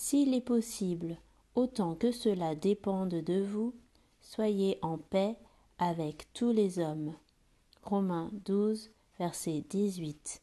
S'il est possible, autant que cela dépende de vous, soyez en paix avec tous les hommes. Romains 12, verset 18.